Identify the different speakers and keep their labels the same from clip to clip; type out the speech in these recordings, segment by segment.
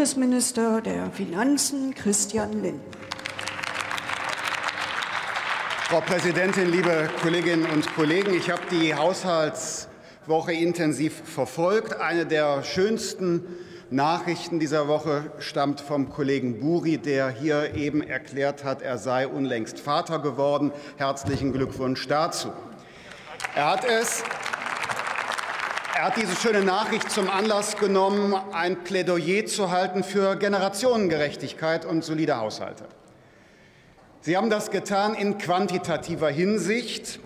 Speaker 1: Bundesminister der Finanzen Christian Lindner.
Speaker 2: Frau Präsidentin, liebe Kolleginnen und Kollegen! Ich habe die Haushaltswoche intensiv verfolgt. Eine der schönsten Nachrichten dieser Woche stammt vom Kollegen Buri, der hier eben erklärt hat, er sei unlängst Vater geworden. Herzlichen Glückwunsch dazu. Er hat es er hat diese schöne Nachricht zum Anlass genommen, ein Plädoyer zu halten für Generationengerechtigkeit und solide Haushalte. Sie haben das getan in quantitativer Hinsicht,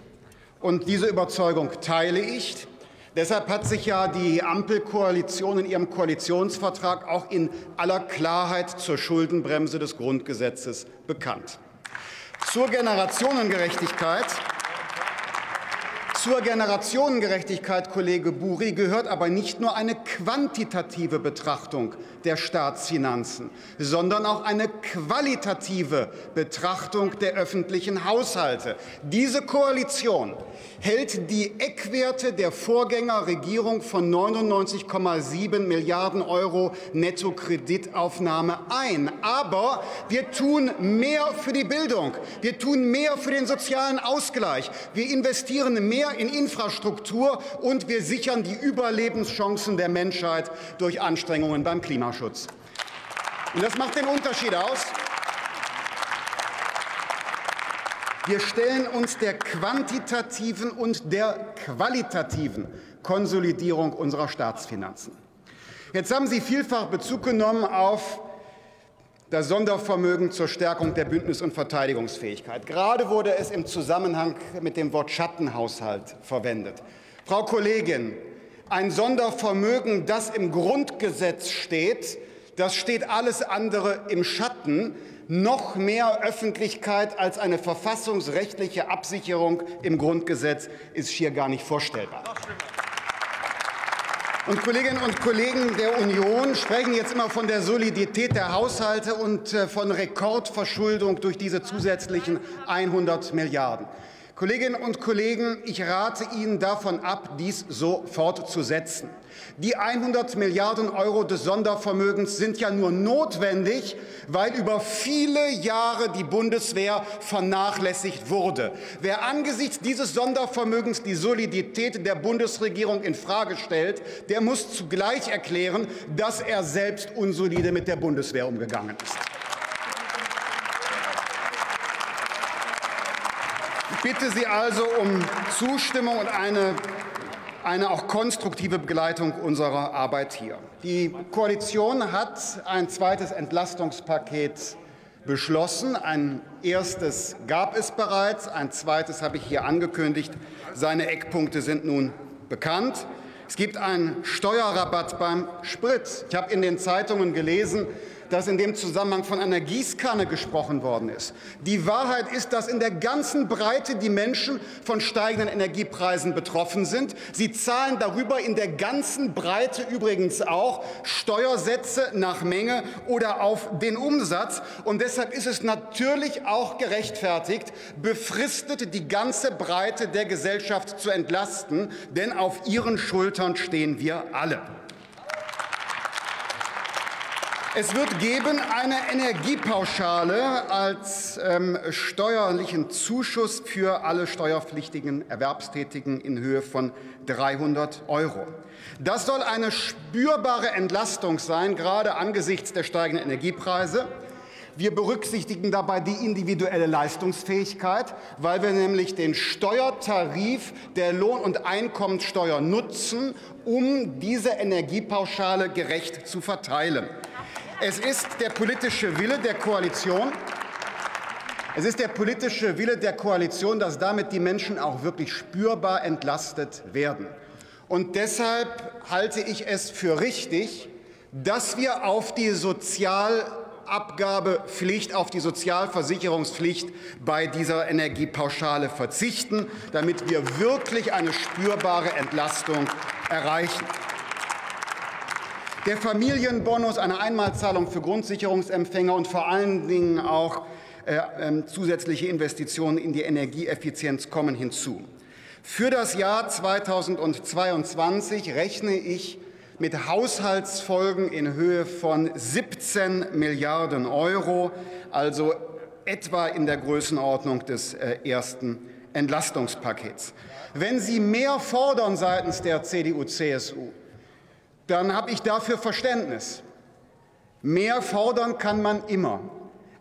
Speaker 2: und diese Überzeugung teile ich. Deshalb hat sich ja die Ampelkoalition in ihrem Koalitionsvertrag auch in aller Klarheit zur Schuldenbremse des Grundgesetzes bekannt. Zur Generationengerechtigkeit zur Generationengerechtigkeit, Kollege Buri, gehört aber nicht nur eine quantitative Betrachtung der Staatsfinanzen, sondern auch eine qualitative Betrachtung der öffentlichen Haushalte. Diese Koalition hält die Eckwerte der Vorgängerregierung von 99,7 Milliarden Euro Nettokreditaufnahme ein. Aber wir tun mehr für die Bildung, wir tun mehr für den sozialen Ausgleich, wir investieren mehr in Infrastruktur und wir sichern die Überlebenschancen der Menschheit durch Anstrengungen beim Klimaschutz. Und das macht den Unterschied aus. Wir stellen uns der quantitativen und der qualitativen Konsolidierung unserer Staatsfinanzen. Jetzt haben Sie vielfach Bezug genommen auf das Sondervermögen zur Stärkung der Bündnis- und Verteidigungsfähigkeit. Gerade wurde es im Zusammenhang mit dem Wort Schattenhaushalt verwendet. Frau Kollegin, ein Sondervermögen, das im Grundgesetz steht, das steht alles andere im Schatten. Noch mehr Öffentlichkeit als eine verfassungsrechtliche Absicherung im Grundgesetz ist hier gar nicht vorstellbar. Und Kolleginnen und Kollegen der Union sprechen jetzt immer von der Solidität der Haushalte und äh, von Rekordverschuldung durch diese zusätzlichen 100 Milliarden. Kolleginnen und Kollegen, ich rate Ihnen davon ab, dies so fortzusetzen. Die 100 Milliarden Euro des Sondervermögens sind ja nur notwendig, weil über viele Jahre die Bundeswehr vernachlässigt wurde. Wer angesichts dieses Sondervermögens die Solidität der Bundesregierung in Frage stellt, der muss zugleich erklären, dass er selbst unsolide mit der Bundeswehr umgegangen ist. Bitte Sie also um Zustimmung und eine, eine auch konstruktive Begleitung unserer Arbeit hier. Die Koalition hat ein zweites Entlastungspaket beschlossen. Ein erstes gab es bereits, ein zweites habe ich hier angekündigt. Seine Eckpunkte sind nun bekannt. Es gibt einen Steuerrabatt beim Sprit. Ich habe in den Zeitungen gelesen, dass in dem Zusammenhang von einer Gießkanne gesprochen worden ist. Die Wahrheit ist, dass in der ganzen Breite die Menschen von steigenden Energiepreisen betroffen sind. Sie zahlen darüber in der ganzen Breite übrigens auch Steuersätze nach Menge oder auf den Umsatz. Und deshalb ist es natürlich auch gerechtfertigt, befristet die ganze Breite der Gesellschaft zu entlasten, denn auf ihren Schultern stehen wir alle. Es wird geben eine Energiepauschale als ähm, steuerlichen Zuschuss für alle steuerpflichtigen Erwerbstätigen in Höhe von 300 Euro. Das soll eine spürbare Entlastung sein, gerade angesichts der steigenden Energiepreise. Wir berücksichtigen dabei die individuelle Leistungsfähigkeit, weil wir nämlich den Steuertarif der Lohn- und Einkommensteuer nutzen, um diese Energiepauschale gerecht zu verteilen. Es ist der politische Wille der Koalition, es ist der politische Wille der Koalition, dass damit die Menschen auch wirklich spürbar entlastet werden. Und deshalb halte ich es für richtig, dass wir auf die Sozialabgabepflicht, auf die Sozialversicherungspflicht bei dieser Energiepauschale verzichten, damit wir wirklich eine spürbare Entlastung erreichen. Der Familienbonus, eine Einmalzahlung für Grundsicherungsempfänger und vor allen Dingen auch äh, äh, zusätzliche Investitionen in die Energieeffizienz kommen hinzu. Für das Jahr 2022 rechne ich mit Haushaltsfolgen in Höhe von 17 Milliarden Euro, also etwa in der Größenordnung des äh, ersten Entlastungspakets. Wenn Sie mehr fordern seitens der CDU-CSU, dann habe ich dafür Verständnis. Mehr fordern kann man immer.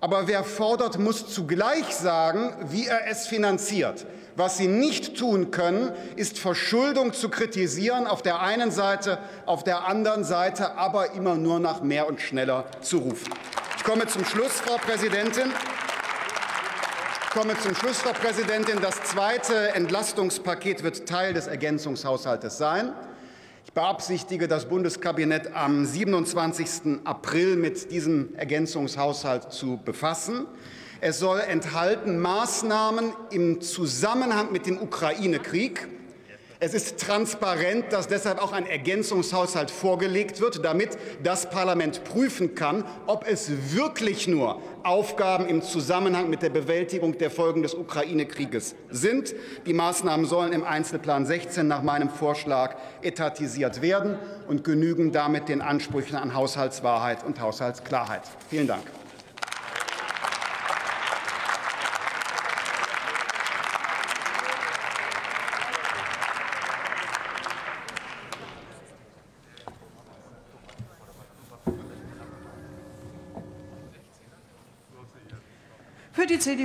Speaker 2: Aber wer fordert, muss zugleich sagen, wie er es finanziert. Was Sie nicht tun können, ist Verschuldung zu kritisieren auf der einen Seite, auf der anderen Seite aber immer nur nach mehr und schneller zu rufen. Ich komme zum Schluss, Frau Präsidentin. Ich komme zum Schluss, Frau Präsidentin. Das zweite Entlastungspaket wird Teil des Ergänzungshaushaltes sein. Ich beabsichtige, das Bundeskabinett am 27. April mit diesem Ergänzungshaushalt zu befassen. Es soll enthalten Maßnahmen im Zusammenhang mit dem Ukraine-Krieg, es ist transparent, dass deshalb auch ein Ergänzungshaushalt vorgelegt wird, damit das Parlament prüfen kann, ob es wirklich nur Aufgaben im Zusammenhang mit der Bewältigung der Folgen des Ukraine-Krieges sind. Die Maßnahmen sollen im Einzelplan 16 nach meinem Vorschlag etatisiert werden und genügen damit den Ansprüchen an Haushaltswahrheit und Haushaltsklarheit. Vielen Dank.
Speaker 1: Für die CDU